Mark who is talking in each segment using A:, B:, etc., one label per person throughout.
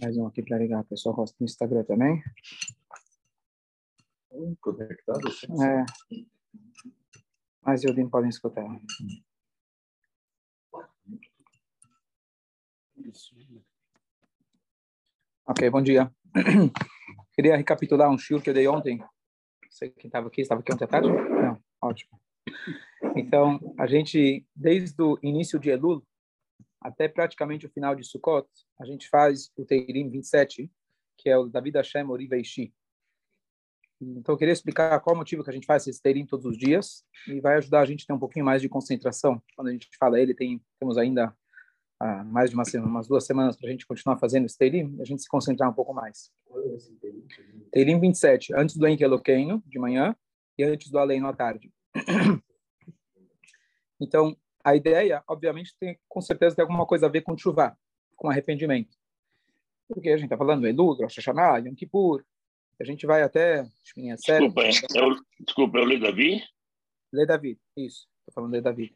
A: Mais um aqui para ligar. O pessoal gosta no Instagram também.
B: Conectado?
A: É. Mas o Odin podem escutar. Ok, bom dia. Queria recapitular um show que eu dei ontem. Não sei quem estava aqui. Estava aqui ontem à tarde? Não, ótimo. Então, a gente, desde o início de Elul até praticamente o final de Sukkot, a gente faz o Teirim 27, que é o David Hashem Oriveishi. Então, eu queria explicar qual o motivo que a gente faz esse Teirim todos os dias e vai ajudar a gente a ter um pouquinho mais de concentração. Quando a gente fala ele, tem, temos ainda ah, mais de uma semana, umas duas semanas para a gente continuar fazendo esse Teirim, a gente se concentrar um pouco mais. Teirim 27, antes do Enkeloqueino, de manhã, e antes do Aleino à tarde. Então, a ideia, obviamente, tem com certeza tem alguma coisa a ver com chuva, com arrependimento. Porque a gente está falando Elul, Rosh Hashanah, Yom Kippur, a gente vai até
C: Desculpa, eu, desculpa, eu li Davi?
A: Lê Davi, isso. Estou falando de Davi.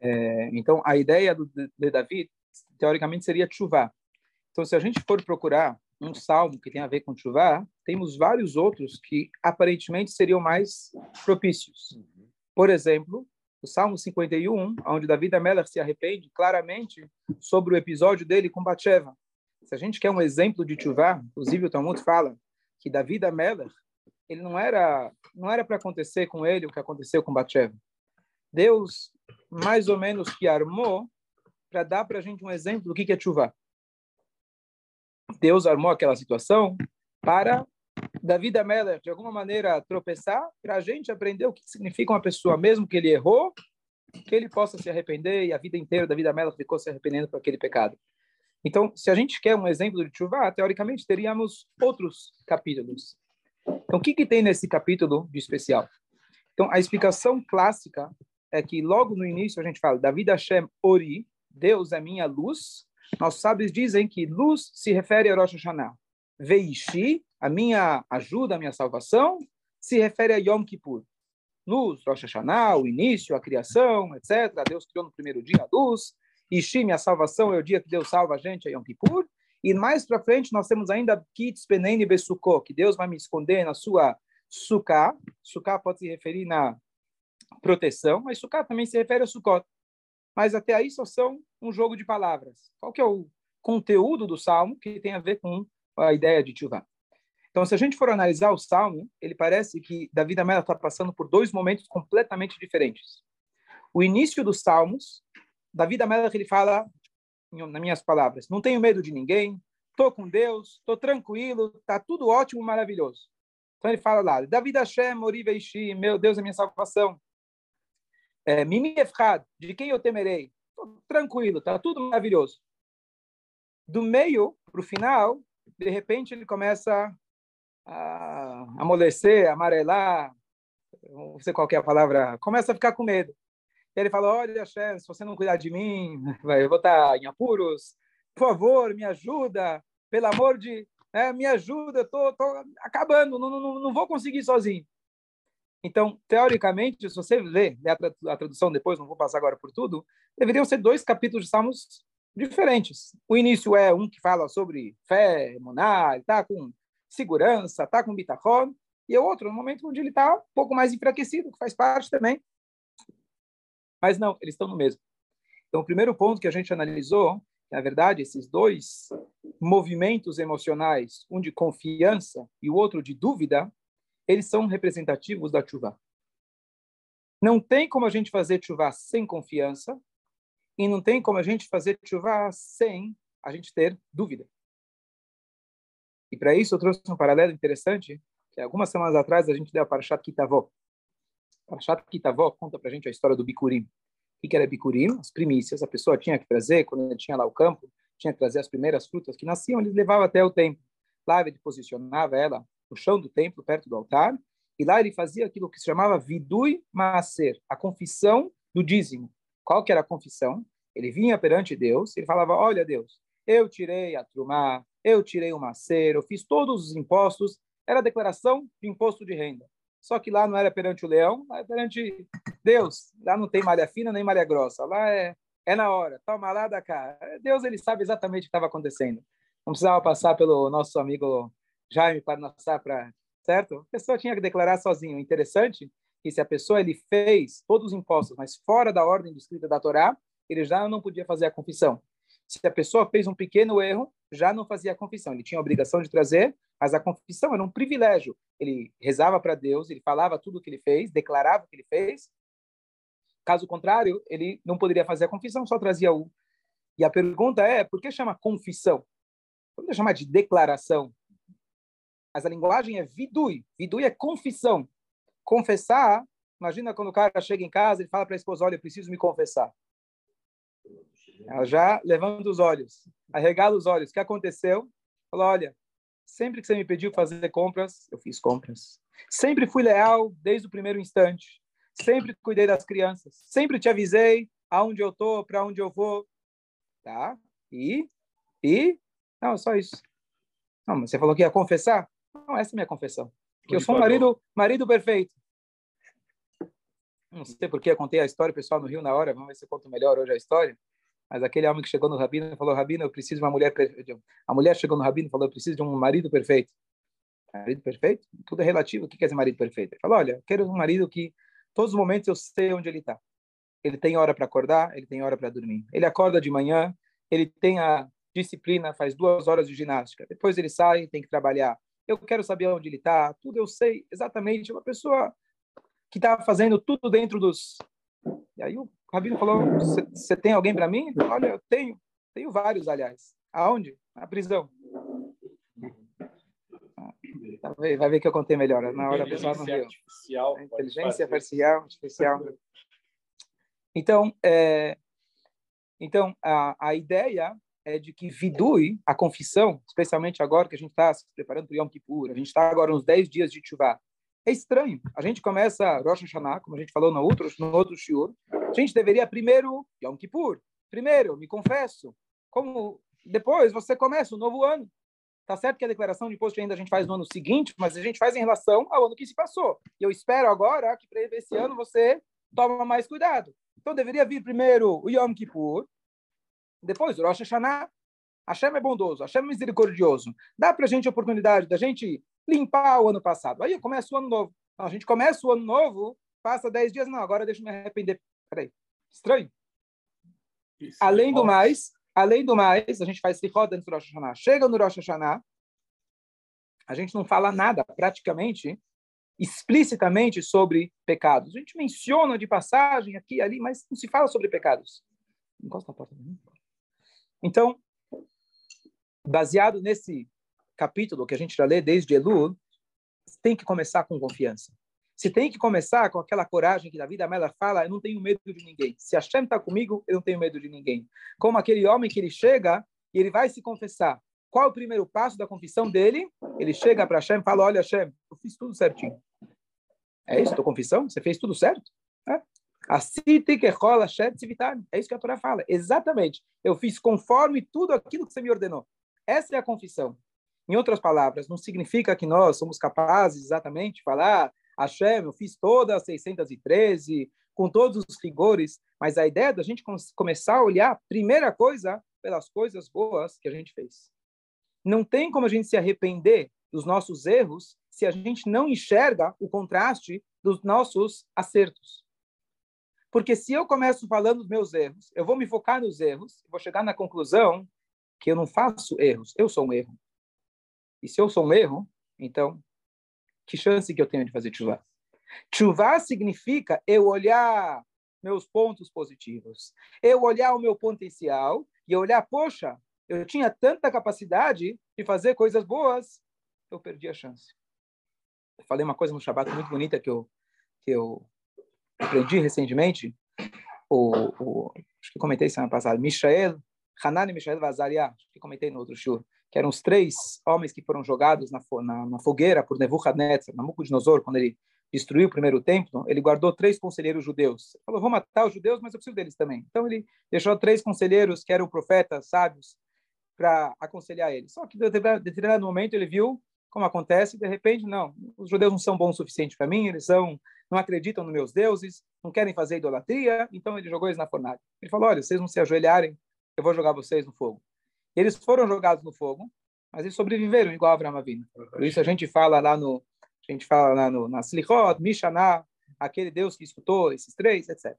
A: É, então, a ideia do, de Davi, teoricamente, seria chuva. Então, se a gente for procurar um salmo que tem a ver com chuva, temos vários outros que aparentemente seriam mais propícios. Por exemplo, o Salmo 51, onde Davi Ameller se arrepende claramente sobre o episódio dele com Batsheva. Se a gente quer um exemplo de chuva, inclusive o Talmud fala que Davi Ameller, ele não era não era para acontecer com ele o que aconteceu com Batsheva. Deus mais ou menos que armou para dar para a gente um exemplo do que é chuva. Deus armou aquela situação para Davi da de alguma maneira, tropeçar, para a gente aprender o que significa uma pessoa, mesmo que ele errou, que ele possa se arrepender, e a vida inteira da vida Meller ficou se arrependendo por aquele pecado. Então, se a gente quer um exemplo de chuva, teoricamente teríamos outros capítulos. Então, o que, que tem nesse capítulo de especial? Então, a explicação clássica é que logo no início a gente fala, Davi Hashem Ori, Deus é minha luz, nossos sábios dizem que luz se refere a Rosh Hashanah. Veishi, a minha ajuda, a minha salvação, se refere a Yom Kippur. Luz, Rosh Hashanah, o início, a criação, etc. Deus criou no primeiro dia a luz. Ishi, minha salvação, é o dia que Deus salva a gente, é Yom Kippur. E mais para frente nós temos ainda Kitz Peneni Besukó, que Deus vai me esconder na sua Sukkah. Sukkah pode se referir na proteção, mas Sukkah também se refere a Sukkot mas até aí só são um jogo de palavras. Qual que é o conteúdo do Salmo que tem a ver com a ideia de Tchuvah? Então, se a gente for analisar o Salmo, ele parece que Davi Amela está passando por dois momentos completamente diferentes. O início dos Salmos, Davi Amela ele fala, nas minhas palavras, não tenho medo de ninguém, estou com Deus, estou tranquilo, está tudo ótimo, maravilhoso. Então ele fala lá, Davi Hashem, Oriveishi, meu Deus é minha salvação é, Mimi Efrad, de quem eu temerei? Tranquilo, tá tudo maravilhoso. Do meio para o final, de repente ele começa a amolecer, amarelar, não sei qual é a palavra, começa a ficar com medo. Ele fala, olha, chefe, se você não cuidar de mim, eu vou estar em apuros, por favor, me ajuda, pelo amor de... É, me ajuda, eu tô, tô acabando, não, não, não vou conseguir sozinho. Então, teoricamente, se você ler a tradução depois, não vou passar agora por tudo, deveriam ser dois capítulos de Salmos diferentes. O início é um que fala sobre fé, monar, está com segurança, está com bitachon, e o outro, no momento onde ele está um pouco mais enfraquecido, que faz parte também. Mas não, eles estão no mesmo. Então, o primeiro ponto que a gente analisou, na verdade, esses dois movimentos emocionais, um de confiança e o outro de dúvida, eles são representativos da chuva. Não tem como a gente fazer chuva sem confiança e não tem como a gente fazer chuva sem a gente ter dúvida. E para isso eu trouxe um paralelo interessante, que algumas semanas atrás a gente deu a Parashat Kitavó. Parashat Kitavó conta para a gente a história do Bikurim. O que era Bikurim? As primícias. A pessoa tinha que trazer, quando tinha lá o campo, tinha que trazer as primeiras frutas que nasciam, ele levava até o templo. Lá ele posicionava ela no chão do templo, perto do altar, e lá ele fazia aquilo que se chamava vidui maaser, a confissão do dízimo. Qual que era a confissão? Ele vinha perante Deus, ele falava, olha Deus, eu tirei a trumá, eu tirei o macer, eu fiz todos os impostos, era a declaração de imposto de renda. Só que lá não era perante o leão, lá é perante Deus. Lá não tem malha fina nem malha grossa. Lá é é na hora, toma lá da cá. Deus ele sabe exatamente o que estava acontecendo. Não precisava passar pelo nosso amigo Jaime para passar para certo? A pessoa tinha que declarar sozinho. Interessante que se a pessoa ele fez todos os impostos, mas fora da ordem escrita da Torá, ele já não podia fazer a confissão. Se a pessoa fez um pequeno erro, já não fazia a confissão. Ele tinha a obrigação de trazer, mas a confissão era um privilégio. Ele rezava para Deus, ele falava tudo o que ele fez, declarava o que ele fez. Caso contrário, ele não poderia fazer a confissão, só trazia o. E a pergunta é, por que chama confissão? Por que chamar de declaração? Mas a linguagem é vidui. Vidui é confissão. Confessar, imagina quando o cara chega em casa e fala para a esposa, olha, eu preciso me confessar. Ela já levanta os olhos, arregala os olhos. O que aconteceu? Falou, olha, sempre que você me pediu fazer compras, eu fiz compras. Sempre fui leal desde o primeiro instante. Sempre cuidei das crianças. Sempre te avisei aonde eu tô, para onde eu vou. Tá? E? E? Não, só isso. Não, mas você falou que ia confessar? Não, essa é a minha confissão. Que eu sou um marido, marido perfeito. Não sei porque eu contei a história, pessoal, no Rio na hora. Vamos ver se eu conto melhor hoje a história. Mas aquele homem que chegou no rabino falou: Rabino, eu preciso de uma mulher perfeita. A mulher chegou no rabino e falou: Eu preciso de um marido perfeito. Marido perfeito? Tudo é relativo. O que quer dizer marido perfeito? Ele falou: Olha, eu quero um marido que todos os momentos eu sei onde ele está. Ele tem hora para acordar, ele tem hora para dormir. Ele acorda de manhã, ele tem a disciplina, faz duas horas de ginástica. Depois ele sai, tem que trabalhar. Eu quero saber onde ele está. Tudo eu sei exatamente. Uma pessoa que está fazendo tudo dentro dos. E aí o rabino falou: Você tem alguém para mim? Olha, eu tenho. Tenho vários, aliás. Aonde? Na prisão. Ah, vai ver que eu contei melhor. Na hora a pessoa não viu. Artificial, inteligência artificial, artificial. Então, é, então a, a ideia é de que vidui a confissão, especialmente agora que a gente está se preparando para o Yom Kippur, a gente está agora uns 10 dias de Tchuvah, é estranho. A gente começa Rosh Hashanah, como a gente falou no outro, no outro shiur. A gente deveria primeiro Yom Kippur. Primeiro, me confesso. Como depois você começa o novo ano. Tá certo que a declaração de imposto ainda a gente faz no ano seguinte, mas a gente faz em relação ao ano que se passou. E eu espero agora que para esse ano você toma mais cuidado. Então deveria vir primeiro o Yom Kippur, depois o Rosh Hashanah. Hashem é bondoso, Hashem é misericordioso. Dá para a gente a oportunidade da gente limpar o ano passado. Aí começa o ano novo. Não, a gente começa o ano novo, passa 10 dias, não, agora deixa eu me arrepender. Peraí, estranho. Isso além é do mais, além do mais, a gente faz roda antes do Rosh Hashanah. Chega no Rosh Hashanah, a gente não fala nada, praticamente, explicitamente sobre pecados. A gente menciona de passagem aqui e ali, mas não se fala sobre pecados. Encosta a porta. Então, baseado nesse capítulo que a gente já lê desde Elul, tem que começar com confiança. Se tem que começar com aquela coragem que Davi da Mela fala, eu não tenho medo de ninguém. Se Hashem está comigo, eu não tenho medo de ninguém. Como aquele homem que ele chega e ele vai se confessar. Qual é o primeiro passo da confissão dele? Ele chega para Hashem e fala, olha Hashem, eu fiz tudo certinho. É isso, tua confissão? Você fez tudo certo? É. É isso que a Torá fala. Exatamente. Eu fiz conforme tudo aquilo que você me ordenou. Essa é a confissão. Em outras palavras, não significa que nós somos capazes exatamente de falar, Hashem, eu fiz todas as 613, com todos os rigores, mas a ideia da gente começar a olhar, primeira coisa, pelas coisas boas que a gente fez. Não tem como a gente se arrepender dos nossos erros se a gente não enxerga o contraste dos nossos acertos. Porque se eu começo falando dos meus erros, eu vou me focar nos erros, vou chegar na conclusão que eu não faço erros, eu sou um erro. E se eu sou um erro, então, que chance que eu tenho de fazer chuva? Chuva significa eu olhar meus pontos positivos, eu olhar o meu potencial e olhar, poxa, eu tinha tanta capacidade de fazer coisas boas, eu perdi a chance. Eu falei uma coisa no Shabbat muito bonita que eu, que eu aprendi recentemente. O, o, acho que comentei semana passada, Mishael, Hanan e Mishael acho que comentei no outro shur que eram os três homens que foram jogados na, na, na fogueira por Nebuchadnezzar, Nabucodonosor, quando ele destruiu o primeiro templo, ele guardou três conselheiros judeus. Ele falou, vou matar os judeus, mas eu preciso deles também. Então ele deixou três conselheiros que eram profetas, sábios, para aconselhar eles. Só que em determinado momento ele viu como acontece, de repente, não, os judeus não são bons o suficiente para mim, eles são não acreditam nos meus deuses, não querem fazer idolatria, então ele jogou eles na fornalha. Ele falou, olha, vocês não se ajoelharem, eu vou jogar vocês no fogo. Eles foram jogados no fogo, mas eles sobreviveram igual a Avinu. Por isso a gente fala lá no, a gente fala lá no, na Mishaná, aquele Deus que escutou esses três, etc.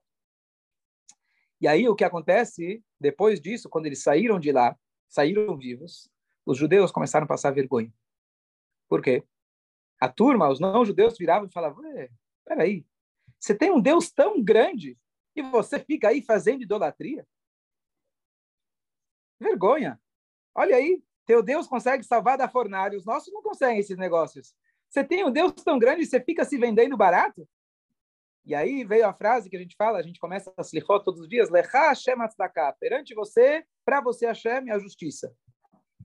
A: E aí o que acontece, depois disso, quando eles saíram de lá, saíram vivos, os judeus começaram a passar vergonha. Por quê? A turma, os não-judeus viravam e falavam, peraí, você tem um Deus tão grande e você fica aí fazendo idolatria? Vergonha. Olha aí, teu Deus consegue salvar da fornalha, os nossos não conseguem esses negócios. Você tem um Deus tão grande e você fica se vendendo barato? E aí veio a frase que a gente fala, a gente começa a se todos os dias, Lecha Hashem perante você, para você Hashem é a justiça.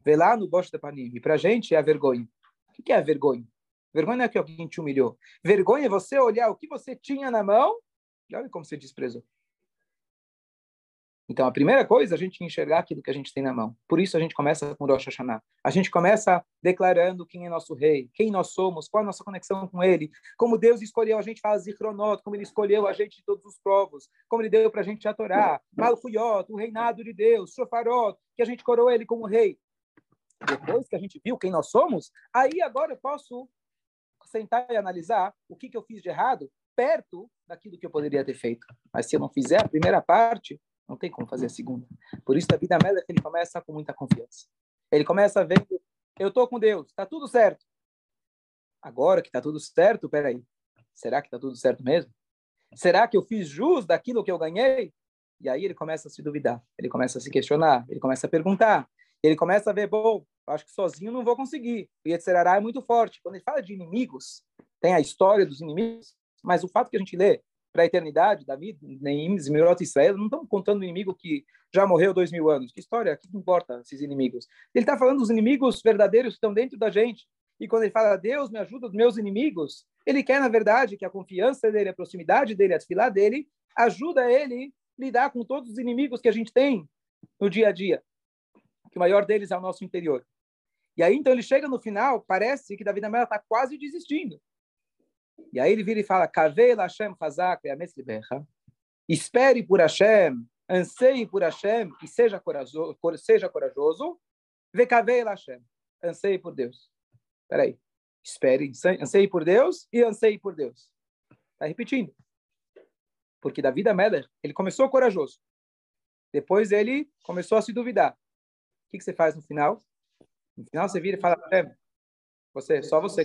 A: Vê lá no Bosch de Panim. E para a gente é a vergonha. O que é a vergonha? Vergonha não é que alguém te humilhou. Vergonha é você olhar o que você tinha na mão e olha como você desprezou. Então, a primeira coisa, a gente enxergar aquilo que a gente tem na mão. Por isso, a gente começa com Rosh Hashanah. A gente começa declarando quem é nosso rei, quem nós somos, qual a nossa conexão com ele, como Deus escolheu a gente para Zichronot, como ele escolheu a gente de todos os povos, como ele deu para a gente a Torá, Malchuyot, o reinado de Deus, Shofarot, que a gente coroou ele como rei. Depois que a gente viu quem nós somos, aí agora eu posso sentar e analisar o que, que eu fiz de errado perto daquilo que eu poderia ter feito. Mas se eu não fizer a primeira parte, não tem como fazer a segunda. Por isso, a vida média ele começa com muita confiança. Ele começa vendo, eu estou com Deus, está tudo certo. Agora que está tudo certo, peraí, será que está tudo certo mesmo? Será que eu fiz jus daquilo que eu ganhei? E aí ele começa a se duvidar, ele começa a se questionar, ele começa a perguntar, ele começa a ver, bom, acho que sozinho não vou conseguir. O Yetzirará é muito forte. Quando ele fala de inimigos, tem a história dos inimigos, mas o fato que a gente lê para a eternidade, Davi, nem Zmirot Israel, não estamos contando o inimigo que já morreu dois mil anos. Que história? O que importa esses inimigos? Ele está falando dos inimigos verdadeiros que estão dentro da gente. E quando ele fala, Deus me ajuda dos meus inimigos, ele quer, na verdade, que a confiança dele, a proximidade dele, a desfilar dele, ajuda ele lidar com todos os inimigos que a gente tem no dia a dia. Que o maior deles é o nosso interior. E aí, então, ele chega no final, parece que Davi Namela está quase desistindo. E aí ele vira e fala, Hashem. Espere por Hashem, anseie por Hashem e seja corajoso, seja corajoso. Vekavel Hashem, anseie por Deus. Espera aí. Espere, anseie por Deus e anseie por Deus. Está repetindo. Porque Davi Ameller, ele começou corajoso. Depois ele começou a se duvidar. Que, que você faz no final? No final você vira e fala, você, só você.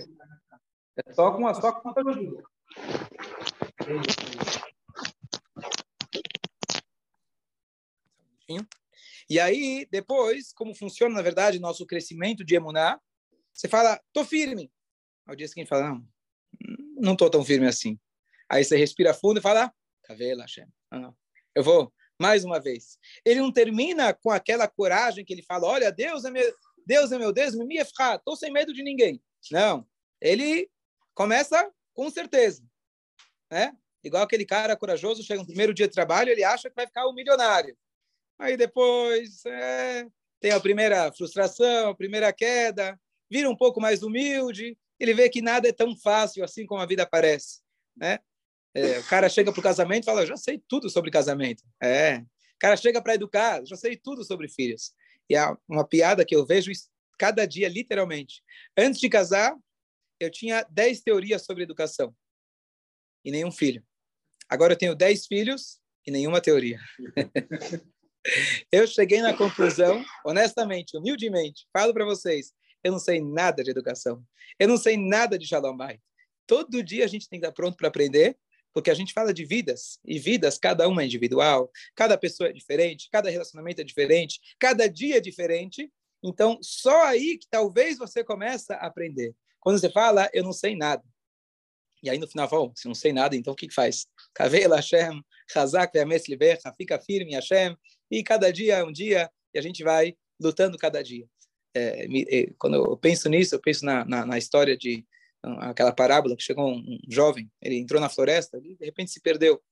A: É só com a só conta de ajuda. E aí, depois, como funciona, na verdade, nosso crescimento de emuná, você fala, tô firme. Ao dia seguinte, fala, não, não tô tão firme assim. Aí você respira fundo e fala, Cavela, Hashem. Não, Eu vou, mais uma vez. Ele não termina com aquela coragem que ele fala, olha, Deus é meu Deus, é meu Deus, me estou sem medo de ninguém. Não. Ele começa com certeza. Né? Igual aquele cara corajoso, chega no primeiro dia de trabalho, ele acha que vai ficar um milionário. Aí depois é, tem a primeira frustração, a primeira queda, vira um pouco mais humilde, ele vê que nada é tão fácil assim como a vida parece. Né? É, o cara chega para o casamento e fala, já sei tudo sobre casamento. É. O cara chega para educar, já sei tudo sobre filhos. E há uma piada que eu vejo cada dia, literalmente. Antes de casar, eu tinha 10 teorias sobre educação e nenhum filho. Agora eu tenho 10 filhos e nenhuma teoria. eu cheguei na conclusão, honestamente, humildemente, falo para vocês, eu não sei nada de educação. Eu não sei nada de Shalom Bay. Todo dia a gente tem que estar pronto para aprender porque a gente fala de vidas, e vidas, cada uma é individual, cada pessoa é diferente, cada relacionamento é diferente, cada dia é diferente. Então, só aí que talvez você começa a aprender. Quando você fala, eu não sei nada. E aí no final fala, se não sei nada, então o que, que faz? Kavela Hashem, Chazak Ve'ames Libecha, fica firme Hashem, e cada dia é um dia, e a gente vai lutando cada dia. É quando eu penso nisso, eu penso na, na, na história de aquela parábola que chegou um, jovem, ele entrou na floresta, ele de repente se perdeu,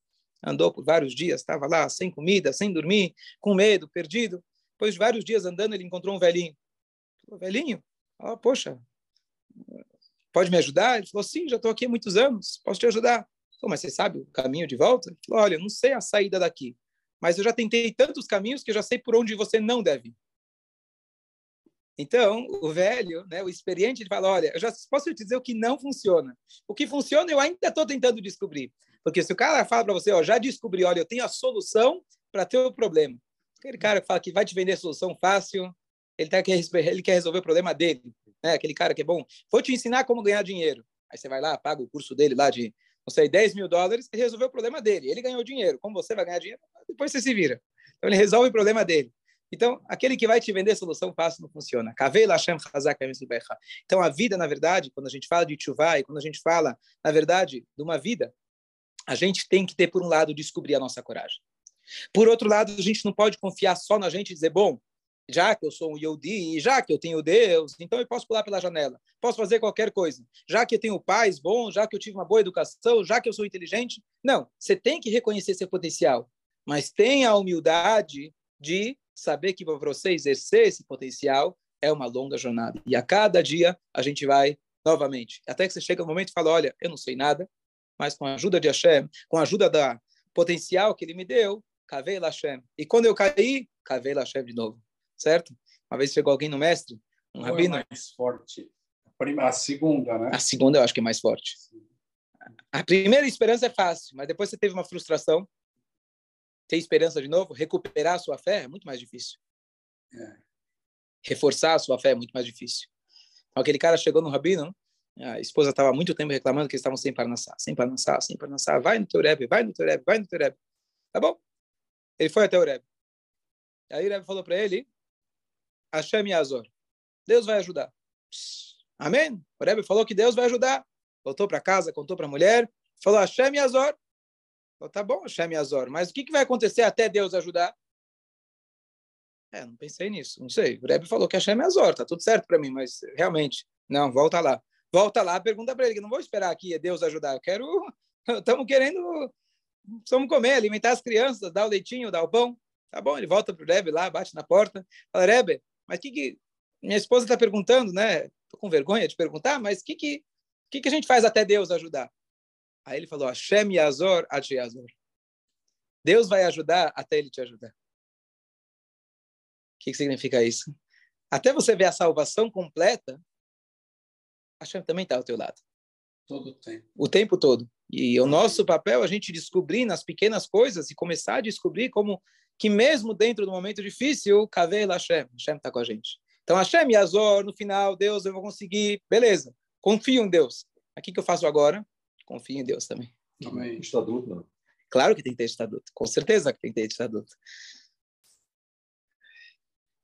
A: andou por vários dias, estava lá sem comida, sem dormir, com medo, perdido. Depois de vários dias andando, ele encontrou um velhinho. Velhinho, oh, poxa, pode me ajudar? Ele falou, sim, já estou aqui há muitos anos, posso te ajudar. Falou, mas você sabe o caminho de volta? Ele falou, olha, não sei a saída daqui, mas eu já tentei tantos caminhos que eu já sei por onde você não deve ir. Então, o velho, né, o experiente, ele fala, olha, eu já posso te dizer o que não funciona. O que funciona eu ainda estou tentando descobrir. Porque se o cara fala para você, ó, já descobri, olha, eu tenho a solução para ter o problema. Aquele cara que fala que vai te vender solução fácil, ele, tá, ele quer resolver o problema dele. Né? Aquele cara que é bom, vou te ensinar como ganhar dinheiro. Aí você vai lá, paga o curso dele lá de, não sei, 10 mil dólares, e resolveu o problema dele. Ele ganhou dinheiro. Como você vai ganhar dinheiro? Depois você se vira. Então ele resolve o problema dele. Então, aquele que vai te vender solução fácil não funciona. Então, a vida, na verdade, quando a gente fala de chuvá e quando a gente fala, na verdade, de uma vida, a gente tem que ter, por um lado, descobrir a nossa coragem. Por outro lado, a gente não pode confiar só na gente e dizer, bom, já que eu sou um Yodi, já que eu tenho Deus, então eu posso pular pela janela, posso fazer qualquer coisa. Já que eu tenho pais bons, já que eu tive uma boa educação, já que eu sou inteligente. Não, você tem que reconhecer seu potencial, mas tenha a humildade de saber que para você exercer esse potencial é uma longa jornada. E a cada dia a gente vai novamente. Até que você chega no momento e fala, olha, eu não sei nada, mas com a ajuda de Hashem, com a ajuda da potencial que ele me deu, cavei Hashem. E quando eu caí, cavei Hashem de novo. Certo? Uma vez chegou alguém no mestre, um Qual rabino.
B: É mais forte? A segunda, né?
A: A segunda eu acho que é mais forte. A primeira esperança é fácil, mas depois você teve uma frustração, ter esperança de novo, recuperar a sua fé é muito mais difícil. É. Reforçar a sua fé é muito mais difícil. Então, aquele cara chegou no rabino, a esposa estava muito tempo reclamando que eles estavam sem parnassá, sem parnassá, sem parnassá. Vai no teu Rebbe, vai no teu Rebbe, vai no teu Rebbe. Tá bom? Ele foi até o Rebbe. Aí o Rebbe falou para ele, Hashem Yazor, Deus vai ajudar. Amém? O Rebbe falou que Deus vai ajudar. Voltou para casa, contou para a mulher, falou Hashem Yazor, Tá bom, Hashem Azor, mas o que, que vai acontecer até Deus ajudar? É, não pensei nisso, não sei. O Rebbe falou que Hashem Azor, tá tudo certo para mim, mas realmente, não, volta lá. Volta lá, pergunta para ele, que não vou esperar aqui Deus ajudar, eu quero, estamos querendo, vamos comer, alimentar as crianças, dar o leitinho, dar o pão. Tá bom, ele volta pro Rebbe lá, bate na porta, fala, Rebbe, mas que que... Minha esposa está perguntando, né? Tô com vergonha de perguntar, mas que que, que que a gente faz até Deus ajudar? Aí ele falou, Hashem Yazor Ad Yazor. Deus vai ajudar até ele te ajudar. O que, que significa isso? Até você ver a salvação completa, Hashem também está ao teu lado.
B: Todo o tempo.
A: O tempo todo. E o nosso papel é a gente descobrir nas pequenas coisas e começar a descobrir como que mesmo dentro do momento difícil, Kavel Hashem, Hashem está com a gente. Então, Hashem Yazor, no final, Deus, eu vou conseguir. Beleza, confio em Deus. O que, que eu faço agora? Confie em Deus também.
B: Amém. Estatuto, não?
A: Claro que tem que ter estatuto. Com certeza que tem que ter estatuto.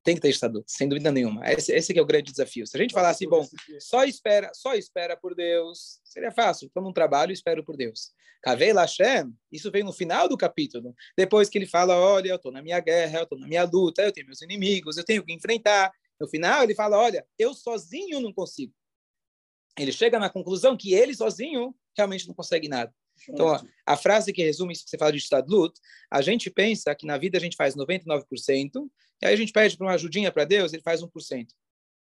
A: Tem que ter estatuto, sem dúvida nenhuma. Esse, esse é o grande desafio. Se a gente falar assim, bom, só espera, só espera por Deus, seria fácil. Estou num trabalho e espero por Deus. Kavei Lashem, isso vem no final do capítulo. Depois que ele fala, olha, eu estou na minha guerra, eu estou na minha luta, eu tenho meus inimigos, eu tenho que enfrentar. No final ele fala, olha, eu sozinho não consigo. Ele chega na conclusão que ele sozinho realmente não consegue nada. Então, ó, a frase que resume isso que você fala de Stadlut, a gente pensa que na vida a gente faz 99%, e aí a gente pede para uma ajudinha para Deus, ele faz 1%.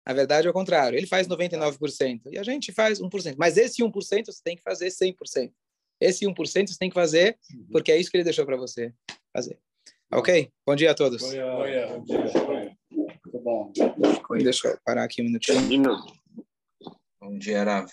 A: Na verdade, é o contrário, ele faz 99%, e a gente faz 1%. Mas esse 1% você tem que fazer 100%. Esse 1% você tem que fazer, uhum. porque é isso que ele deixou para você fazer. Ok? Bom dia a todos. Bom dia. Bom dia. Muito bom. Deixa eu parar aqui um minutinho.
B: Bom dia, Rav.